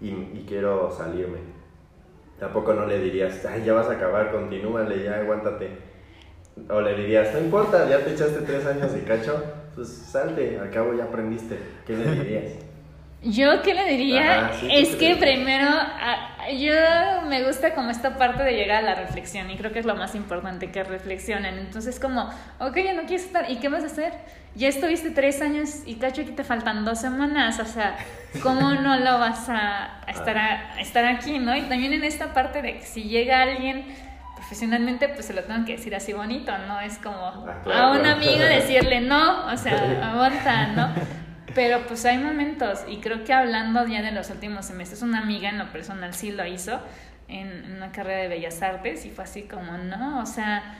y, y quiero salirme. Tampoco no le dirías, ay, ya vas a acabar, continúale, ya aguántate. O le dirías, no importa, ya te echaste tres años y cacho, pues salte, al cabo ya aprendiste. ¿Qué le dirías? Yo qué le diría Ajá, sí, es ¿qué que primero a- yo me gusta como esta parte de llegar a la reflexión y creo que es lo más importante que reflexionen. Entonces como, ok, ya no quieres estar, ¿y qué vas a hacer? Ya estuviste tres años y cacho que te faltan dos semanas, o sea, ¿cómo no lo vas a, a estar, a, a estar aquí, no? Y también en esta parte de que si llega alguien profesionalmente, pues se lo tengo que decir así bonito, ¿no? Es como Ah, claro, a un claro. amigo decirle no, o sea, aguanta, ¿no? Pero pues hay momentos, y creo que hablando ya de los últimos semestres, una amiga en lo personal sí lo hizo en, una carrera de Bellas Artes y fue así como, no, o sea,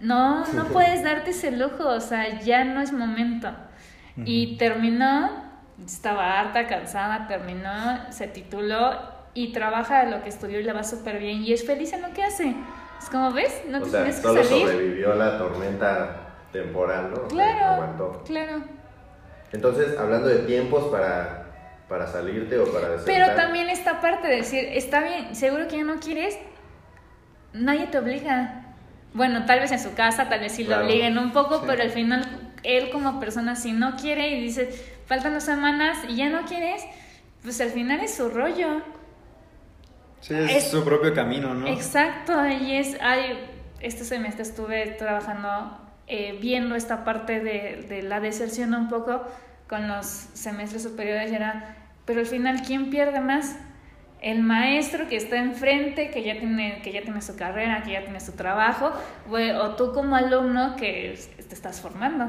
no, no puedes darte ese lujo, o sea, ya no es momento. Y terminó, estaba harta, cansada, terminó, se tituló y trabaja de lo que estudió y le va súper bien y es feliz en lo que hace. Es como, ¿ves? No o te sea, tienes que solo salir. sobrevivió la tormenta temporal, ¿no? O sea, Claro, aguantó. claro. Entonces, hablando de tiempos para, para salirte o para desertar. Pero también esta parte de decir, está bien, seguro que ya no quieres, nadie te obliga. Bueno, tal vez en su casa, tal vez sí Claro. lo obliguen un poco, Sí. pero al final él como persona si no quiere y dice, faltan dos semanas y ya no quieres, pues al final es su rollo. Sí, es, Es- su propio camino, ¿no? Exacto, y es, ay, este semestre estuve trabajando, eh, viendo esta parte de, de la deserción un poco con los semestres superiores era, pero al final, ¿quién pierde más? El maestro que está enfrente, que ya tiene, que ya tiene su carrera, que ya tiene su trabajo, o, o tú como alumno que te estás formando.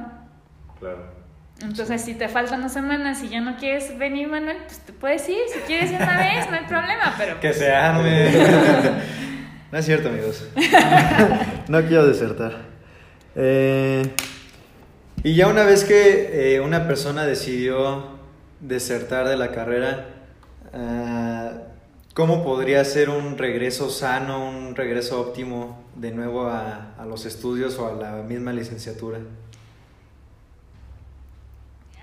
Claro. Entonces, si te faltan dos semanas y ya no quieres venir, Manuel, pues te puedes ir. Si quieres ir una vez, no hay problema, pero... Que se arme. no es cierto, amigos. no quiero desertar. Eh, y ya una vez que eh, una persona decidió desertar de la carrera, ah, ¿cómo podría ser un regreso sano, un regreso óptimo de nuevo a, a los estudios o a la misma licenciatura?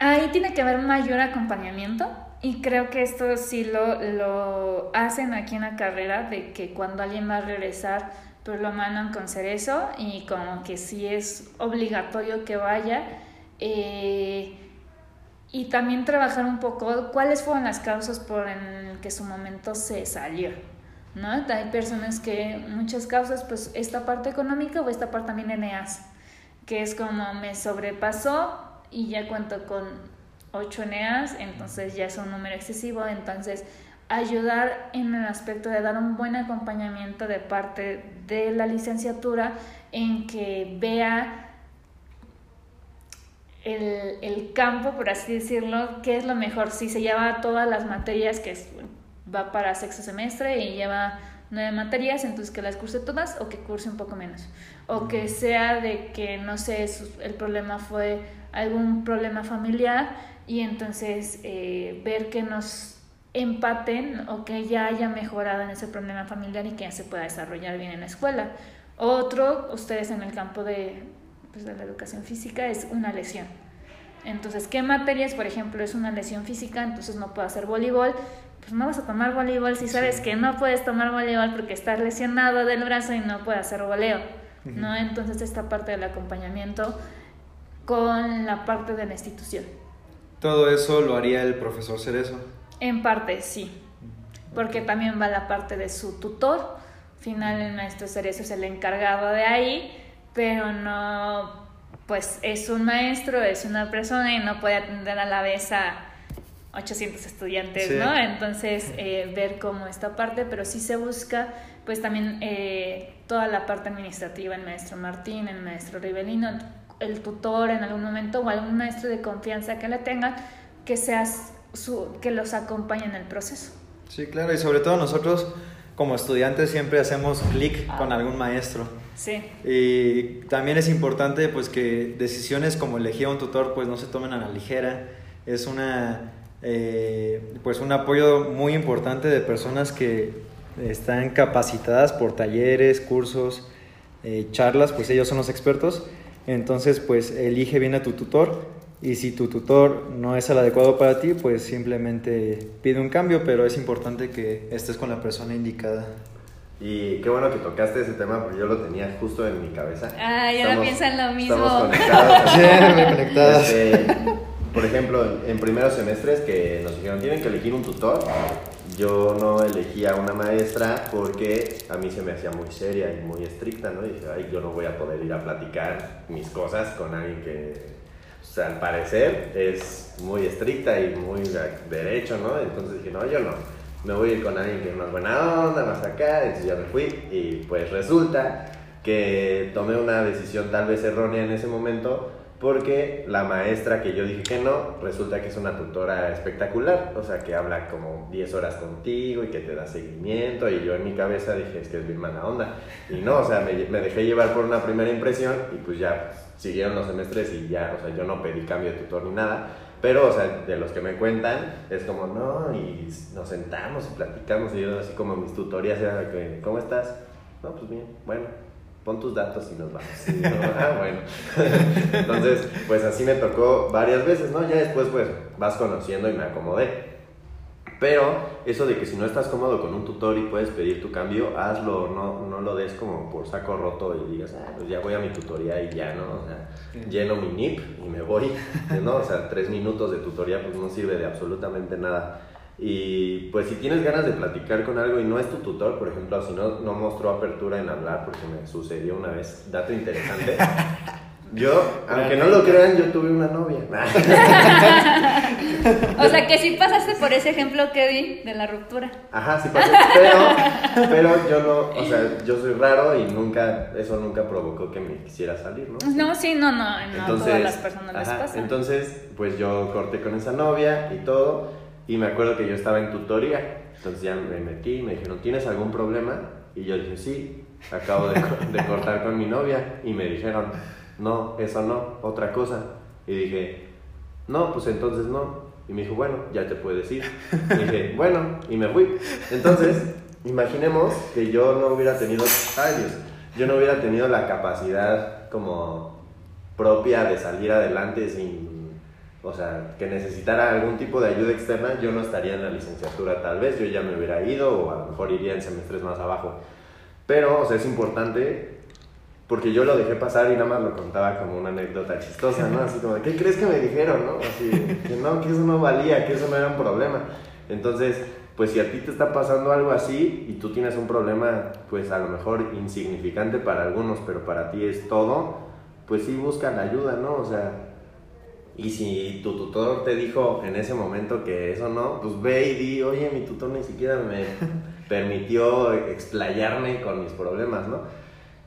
Ahí tiene que haber mayor acompañamiento y creo que esto sí lo, lo hacen aquí en la carrera, de que cuando alguien va a regresar, pues lo mandan con cerezo y como que sí es obligatorio que vaya. Eh, y también trabajar un poco cuáles fueron las causas por en que su momento se salió. ¿no? Hay personas que muchas causas, pues esta parte económica o esta parte también NEAS, que es como me sobrepasó y ya cuento con 8 NEAS, entonces ya es un número excesivo, entonces ayudar en el aspecto de dar un buen acompañamiento de parte de la licenciatura en que vea el, el, campo, por así decirlo, qué es lo mejor. Si se lleva todas las materias que va para sexto semestre y lleva nueve materias, entonces que las curse todas o que curse un poco menos. O que sea de que, no sé, el problema fue algún problema familiar y entonces eh, ver que nos empaten o que ya haya mejorado en ese problema familiar y que ya se pueda desarrollar bien en la escuela. Otro, ustedes en el campo de, pues, de la educación física, es una lesión. Entonces, ¿qué materias, por ejemplo, es una lesión física? Entonces no puedo hacer voleibol. Pues no vas a tomar voleibol si sabes que no puedes tomar voleibol porque estás lesionado del brazo y no puedes hacer voleo. ¿no? Entonces, esta parte del acompañamiento con la parte de la institución. ¿Todo eso lo haría el profesor Cerezo? En parte, sí. Porque también va la parte de su tutor. Al final, el maestro Cerezo es el encargado de ahí, pero no pues es un maestro, es una persona y no puede atender a la vez a 800 estudiantes, ¿no? Entonces, eh, ver cómo esta parte, pero sí se busca, pues también eh, toda la parte administrativa, el maestro Martín, el maestro Rivelino, el tutor en algún momento o algún maestro de confianza que le tengan, que, seas su, que los acompañe en el proceso. Sí, claro, y sobre todo nosotros como estudiantes siempre hacemos clic con algún maestro. Sí. Y también es importante pues que decisiones como elegir a un tutor pues no se tomen a la ligera. Es una eh, pues un apoyo muy importante de personas que están capacitadas por talleres, cursos, eh, charlas, pues ellos son los expertos. Entonces pues elige bien a tu tutor y si tu tutor no es el adecuado para ti, pues simplemente pide un cambio, pero es importante que estés con la persona indicada. Y qué bueno que tocaste ese tema porque yo lo tenía justo en mi cabeza. Ah, ya no piensan lo mismo. Estamos conectados. sí, conectadas. Este, por ejemplo, en primeros semestres que nos dijeron tienen que elegir un tutor, yo no elegí a una maestra porque a mí se me hacía muy seria y muy estricta, ¿no? Y dije, ay, yo no voy a poder ir a platicar mis cosas con alguien que, al parecer es muy estricta y muy derecho, ¿no? Entonces dije, no, yo no me voy a ir con alguien que es más buena onda, más acá, entonces ya me fui y pues resulta que tomé una decisión tal vez errónea en ese momento porque la maestra que yo dije que no, resulta que es una tutora espectacular, o sea, que habla como 10 horas contigo y que te da seguimiento, y yo en mi cabeza dije, es que es bien mala onda, y no, o sea, me, me dejé llevar por una primera impresión y pues ya siguieron los semestres y ya, o sea, yo no pedí cambio de tutor ni nada, pero, o sea, de los que me cuentan, es como, no, y nos sentamos y platicamos, y yo así como mis tutorías ¿cómo estás? No, pues bien, bueno, pon tus datos y nos vamos. ah, bueno. Entonces, pues así me tocó varias veces, ¿no? Ya después, pues, vas conociendo y me acomodé. Pero eso de que si no estás cómodo con un tutor y puedes pedir tu cambio, hazlo, no, no lo des como por saco roto y digas, ah, pues ya voy a mi tutoría y ya, ¿no? O sea, lleno mi NIP y me voy, ¿no? O sea, tres minutos de tutoría pues no sirve de absolutamente nada. Y pues si tienes ganas de platicar con algo y no es tu tutor, por ejemplo, si no, no mostró apertura en hablar, porque me sucedió una vez, dato interesante. Yo, aunque no lo crean, yo tuve una novia. o sea que si pasaste por ese ejemplo que di de la ruptura. Ajá, sí pasé, pero, pero yo no, o sea, yo soy raro y nunca, eso nunca provocó que me quisiera salir, ¿no? No, sí, no, no, no entonces, todas las personas les pasa. Entonces, pues yo corté con esa novia y todo, y me acuerdo que yo estaba en tutoría, entonces ya me metí y me dijeron, ¿tienes algún problema? Y yo dije, sí, acabo de, de cortar con mi novia, y me dijeron, no, eso no, otra cosa. Y dije, no, pues entonces no. Y me dijo, bueno, ya te puedes ir. Y dije, bueno, y me fui. Entonces, imaginemos que yo no hubiera tenido, ay Dios, yo no hubiera tenido la capacidad como propia de salir adelante sin, o sea, que necesitara algún tipo de ayuda externa, yo no estaría en la licenciatura tal vez, yo ya me hubiera ido o a lo mejor iría en semestres más abajo. Pero, o sea, es importante porque yo lo dejé pasar y nada más lo contaba como una anécdota chistosa, ¿no? Así como, ¿qué crees que me dijeron, no? Así, que no, que eso no valía, que eso no era un problema. Entonces, pues si a ti te está pasando algo así y tú tienes un problema, pues a lo mejor insignificante para algunos, pero para ti es todo, pues sí buscan ayuda, ¿no? O sea, y si tu tutor te dijo en ese momento que eso no, pues ve y di, oye, mi tutor ni siquiera me permitió explayarme con mis problemas, ¿no?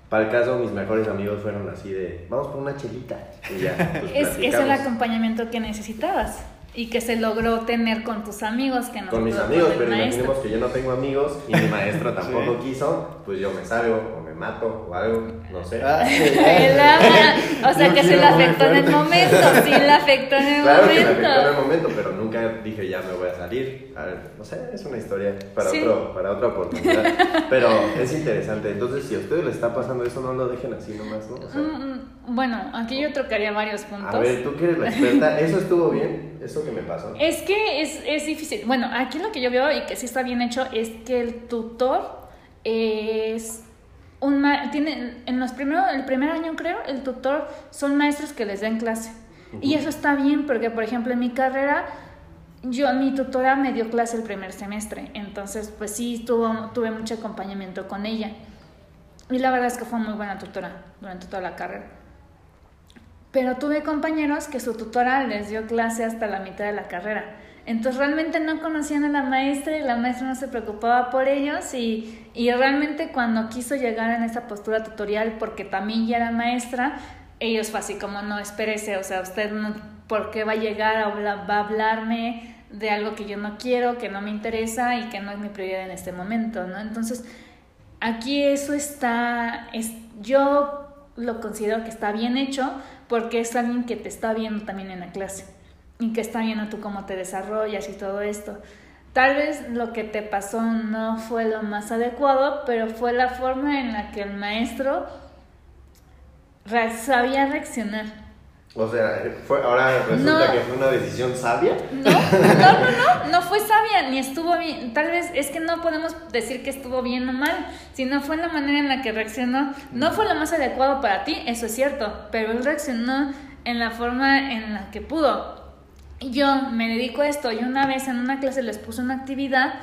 Para el caso, mis mejores amigos fueron así de, vamos por una chelita. Y ya, pues, es, es el acompañamiento que necesitabas y que se logró tener con tus amigos que no con mis amigos pero imaginemos que yo no tengo amigos y mi maestro tampoco quiso pues yo me salgo mato o algo no sé. Ah, o sea que se le afectó en el momento sí le afectó en el claro momento que me afectó en el momento pero nunca dije ya me voy a salir a ver, no sé es una historia para otro para otra oportunidad. Pero es interesante. Entonces si a ustedes les está pasando eso no lo dejen así nomás no mm, mm, bueno aquí yo trocaría varios puntos. A ver tú que eres la experta eso estuvo bien eso que me pasó. Es que es, es, difícil. Bueno, aquí lo que yo veo y que sí está bien hecho es que el tutor es un tiene en los primeros el primer año creo el tutor son maestros que les den clase. Y eso está bien porque por ejemplo en mi carrera yo mi tutora me dio clase el primer semestre. Entonces pues sí tuvo, tuve mucho acompañamiento con ella. Y la verdad es que fue muy buena tutora durante toda la carrera. Pero tuve compañeros que su tutora les dio clase hasta la mitad de la carrera. Entonces realmente no conocían a la maestra y la maestra no se preocupaba por ellos y, y realmente cuando quiso llegar en esa postura tutorial porque también ya era maestra, ellos fue así como no, espérese, o sea, usted no, ¿por qué va a llegar a va a hablarme de algo que yo no quiero, que no me interesa y que no es mi prioridad en este momento, ¿no? Entonces, aquí eso está, es, yo lo considero que está bien hecho porque es alguien que te está viendo también en la clase y que está viendo tú cómo te desarrollas y todo esto. Tal vez lo que te pasó no fue lo más adecuado, pero fue la forma en la que el maestro sabía reaccionar. O sea, fue, ahora resulta que fue una decisión sabia. No, no, no, no, no fue sabia, ni estuvo bien. Tal vez es que no podemos decir que estuvo bien o mal, sino fue la manera en la que reaccionó. No fue lo más adecuado para ti, eso es cierto, pero él reaccionó en la forma en la que pudo. Yo me dedico a esto y una vez en una clase les puse una actividad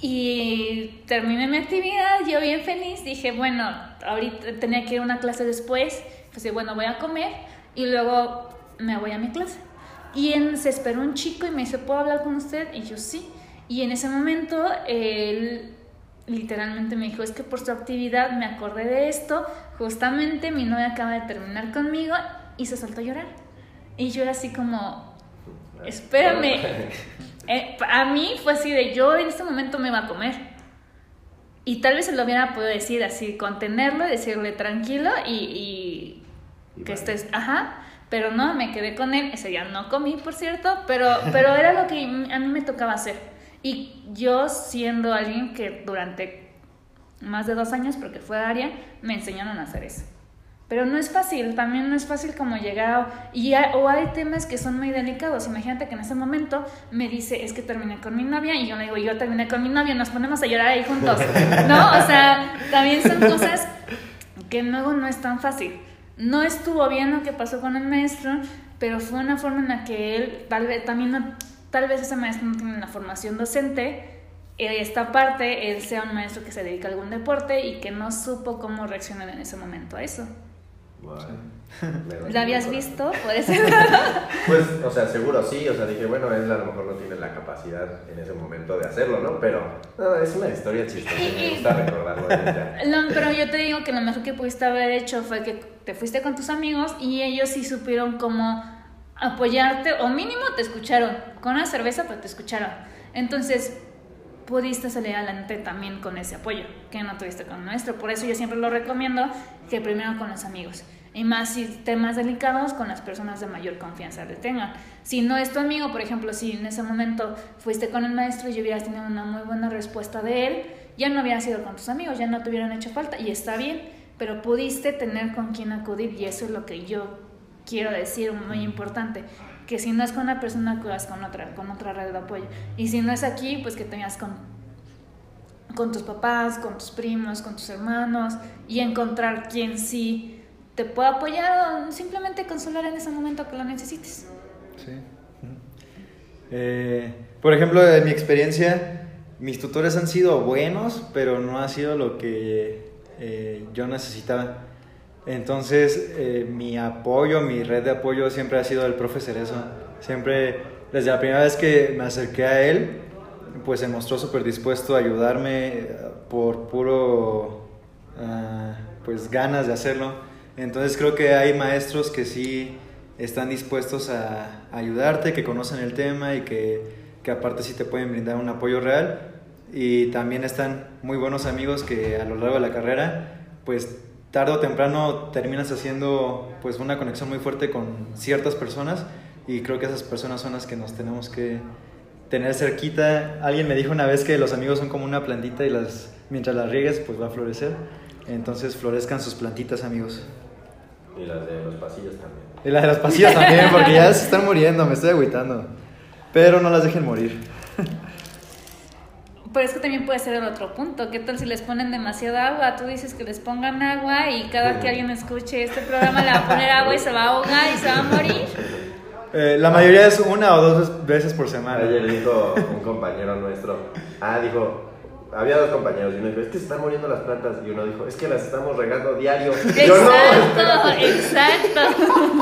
y terminé mi actividad, yo bien feliz, dije, bueno, ahorita tenía que ir a una clase después, pues bueno, voy a comer y luego me voy a mi clase. Y en, se esperó un chico y me dice, ¿puedo hablar con usted? Y yo sí. Y en ese momento él literalmente me dijo, es que por su actividad me acordé de esto, justamente mi novia acaba de terminar conmigo y se soltó a llorar. Y yo era así como, espérame. Eh, a mí fue así de, yo en este momento me iba a comer. Y tal vez se lo hubiera podido decir así, contenerlo, decirle tranquilo y que estés, ajá, pero no, me quedé con él, ese día no comí, por cierto, pero, pero era lo que a mí me tocaba hacer. Y yo siendo alguien que durante más de dos años, porque fue área, me enseñaron a hacer eso. Pero no es fácil, también no es fácil como llegar y o hay temas que son muy delicados. Imagínate que en ese momento me dice, es que terminé con mi novia y yo le digo, yo terminé con mi novia, nos ponemos a llorar ahí juntos. ¿No? O sea, también son cosas que luego no es tan fácil. No estuvo bien lo que pasó con el maestro, pero fue una forma en la que él, tal vez, también, tal vez ese maestro no tiene una formación docente, esta parte, él sea un maestro que se dedica a algún deporte y que no supo cómo reaccionar en ese momento a eso. ¿Lo habías visto? Puede ser. pues, o sea, seguro sí. O sea, dije, bueno, él a lo mejor no tiene la capacidad en ese momento de hacerlo, ¿no? Pero es una historia chistosa. Me gusta recordarlo. No, pero yo te digo que lo mejor que pudiste haber hecho fue que te fuiste con tus amigos y ellos sí supieron cómo apoyarte, o mínimo te escucharon. Con una cerveza, pero te escucharon. Entonces, pudiste salir adelante también con ese apoyo que no tuviste con nuestro. Por eso yo siempre lo recomiendo que primero con los amigos. Y más si temas delicados con las personas de mayor confianza le tengan. Si no es tu amigo, por ejemplo, si en ese momento fuiste con el maestro y hubieras tenido una muy buena respuesta de él, ya no hubieras ido con tus amigos, ya no te hubieran hecho falta y está bien, pero pudiste tener con quien acudir y eso es lo que yo quiero decir, muy importante que si no es con una persona, acudas con otra, con otra red de apoyo. Y si no es aquí, pues que tengas con con tus papás, con tus primos, con tus hermanos y encontrar quien sí te pueda apoyar o simplemente consolar en ese momento que lo necesites. Sí. Eh, por ejemplo, en mi experiencia, mis tutores han sido buenos, pero no ha sido lo que eh, yo necesitaba. Entonces, eh, mi apoyo, mi red de apoyo siempre ha sido el profe Cerezo. Siempre, desde la primera vez que me acerqué a él, pues se mostró súper dispuesto a ayudarme por puro, ah, pues ganas de hacerlo. Entonces creo que hay maestros que sí están dispuestos a ayudarte, que conocen el tema y que, que aparte sí te pueden brindar un apoyo real. Y también están muy buenos amigos que a lo largo de la carrera, pues tarde o temprano terminas haciendo pues una conexión muy fuerte con ciertas personas y creo que esas personas son las que nos tenemos que tener cerquita. Alguien me dijo una vez que los amigos son como una plantita y las mientras las riegues pues va a florecer. Entonces florezcan sus plantitas, amigos. Y las de los pasillos también. Y las de los pasillos también, porque ya se están muriendo, me estoy agüitando. Pero no las dejen morir. Pero es que también puede ser el otro punto. ¿Qué tal si les ponen demasiada agua? Tú dices que les pongan agua y cada que alguien escuche este programa le va a poner agua y se va a ahogar y se va a morir. Eh, la mayoría es una o dos veces por semana. Ayer dijo un compañero nuestro, ah, dijo, había dos compañeros y uno dijo, es que se están muriendo las plantas. Y uno dijo, es que las estamos regando diario. Exacto, Yo, no, exacto.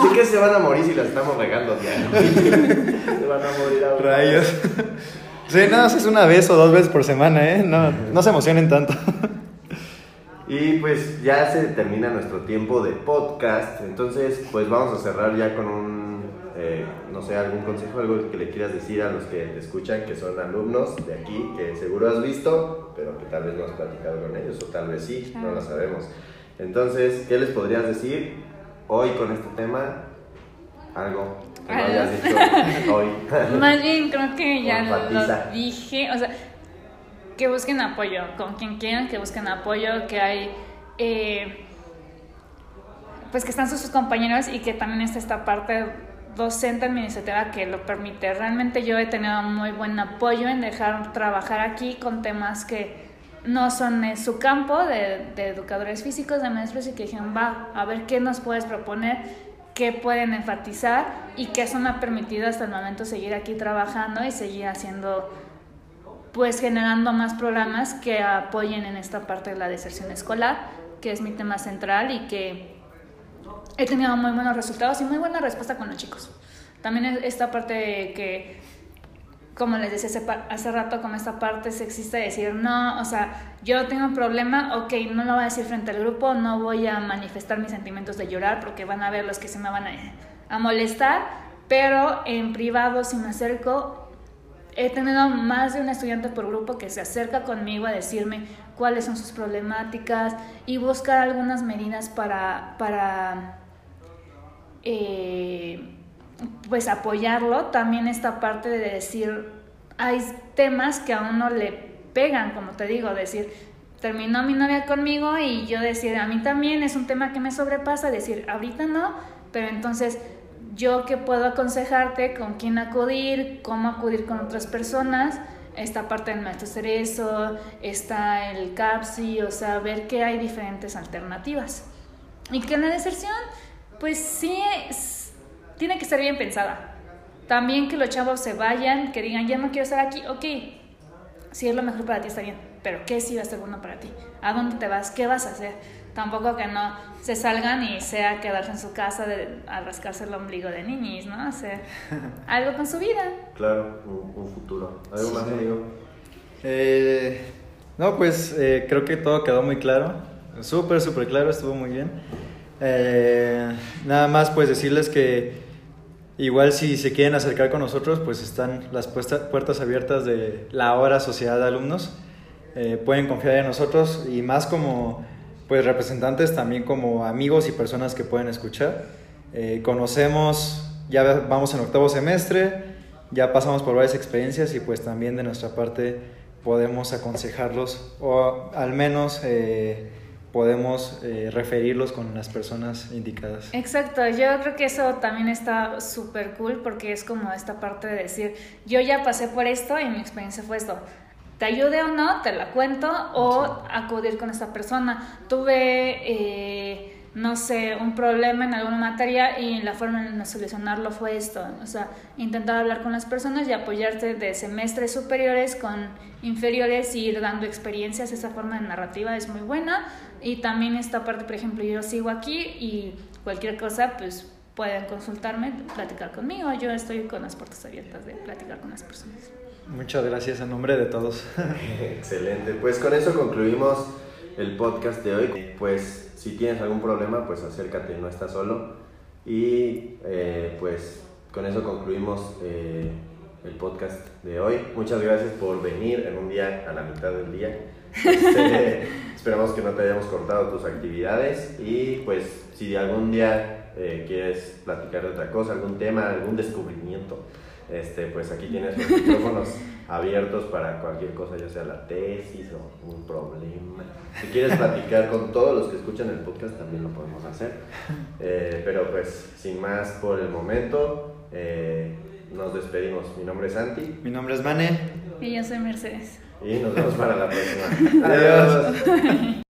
Sí que se van a morir si las estamos regando diario. se van a morir ahora. Rayos. Sí, no, es una vez o dos veces por semana, ¿eh? No, no se emocionen tanto. Y pues ya se termina nuestro tiempo de podcast. Entonces, pues vamos a cerrar ya con un, eh, no sé, algún consejo, algo que le quieras decir a los que te escuchan, que son alumnos de aquí, que seguro has visto, pero que tal vez no has platicado con ellos, o tal vez sí, no lo sabemos. Entonces, ¿qué les podrías decir hoy con este tema? Algo que no hayas dicho hoy. Más bien creo que ya lo dije, o sea, que busquen apoyo, con quien quieran que busquen apoyo, que hay, eh, pues que están sus compañeros y que también está esta parte docente administrativa que lo permite. Realmente yo he tenido muy buen apoyo en dejar trabajar aquí con temas que no son en su campo de, de educadores físicos, de maestros y que dijeron, va, a ver qué nos puedes proponer, qué pueden enfatizar y que eso me ha permitido hasta el momento seguir aquí trabajando y seguir haciendo pues generando más programas que apoyen en esta parte de la deserción escolar, que es mi tema central y que he tenido muy buenos resultados y muy buena respuesta con los chicos. También es esta parte de que, como les decía hace, rato, como esta parte sexista de decir, no, o sea, yo tengo un problema, ok, no lo voy a decir frente al grupo, no voy a manifestar mis sentimientos de llorar porque van a ver los que se me van a, a molestar, pero en privado si me acerco he tenido más de un estudiante por grupo que se acerca conmigo a decirme cuáles son sus problemáticas y buscar algunas medidas para, para eh, pues apoyarlo. También esta parte de decir, hay temas que a uno le pegan, como te digo, decir, terminó mi novia conmigo y yo decir, a mí también es un tema que me sobrepasa, decir, ahorita no, pero entonces yo que puedo aconsejarte con quién acudir, cómo acudir con otras personas, esta parte del maestro cerezo, está el CAPSI, o sea, ver que hay diferentes alternativas. Y que la deserción, pues sí, tiene que ser bien pensada. También que los chavos se vayan, que digan, ya no quiero estar aquí, ok, si es lo mejor para ti está bien, pero ¿qué sí va a ser bueno para ti? ¿A dónde te vas? ¿Qué vas a hacer? Tampoco que no se salgan y sea quedarse en su casa de, a rascarse el ombligo de niñis, ¿no? Hacer algo con su vida. Claro, un, un futuro. ¿Algo más, amigo? Eh, no, pues eh, creo que todo quedó muy claro. Súper, súper claro, estuvo muy bien. Eh, nada más pues decirles que igual si se quieren acercar con nosotros, pues están las puertas abiertas de la hora Sociedad de Alumnos. Eh, pueden confiar en nosotros y más como pues representantes, también como amigos y personas que pueden escuchar. Eh, conocemos, ya vamos en octavo semestre, ya pasamos por varias experiencias y pues también de nuestra parte podemos aconsejarlos o al menos eh, podemos eh, referirlos con las personas indicadas. Exacto, yo creo que eso también está súper cool porque es como esta parte de decir, yo ya pasé por esto y mi experiencia fue esto. te ayude o no, te la cuento, o acudir con esta persona. Tuve, eh, no sé, un problema en alguna materia y la forma de solucionarlo fue esto. O sea, intentar hablar con las personas y apoyarte de semestres superiores con inferiores y ir dando experiencias. Esa forma de narrativa es muy buena. Y también esta parte, por ejemplo, yo sigo aquí y cualquier cosa, pues pueden consultarme, platicar conmigo. Yo estoy con las puertas abiertas de platicar con las personas. Muchas gracias en nombre de todos. Excelente. Pues con eso concluimos el podcast de hoy. Pues si tienes algún problema, pues acércate, no estás solo. Y eh, pues con eso concluimos eh, el podcast de hoy. Muchas gracias por venir en un día a la mitad del día. Este, esperamos que no te hayamos cortado tus actividades y pues si algún día eh, quieres platicar de otra cosa, algún tema, algún descubrimiento, este, pues aquí tienes los micrófonos abiertos para cualquier cosa, ya sea la tesis o un problema. Si quieres platicar con todos los que escuchan el podcast, también lo podemos hacer. Eh, pero pues, sin más por el momento, eh, nos despedimos. Mi nombre es Santi. Mi nombre es Mane. Y yo soy Mercedes. Y nos vemos para la próxima. Adiós.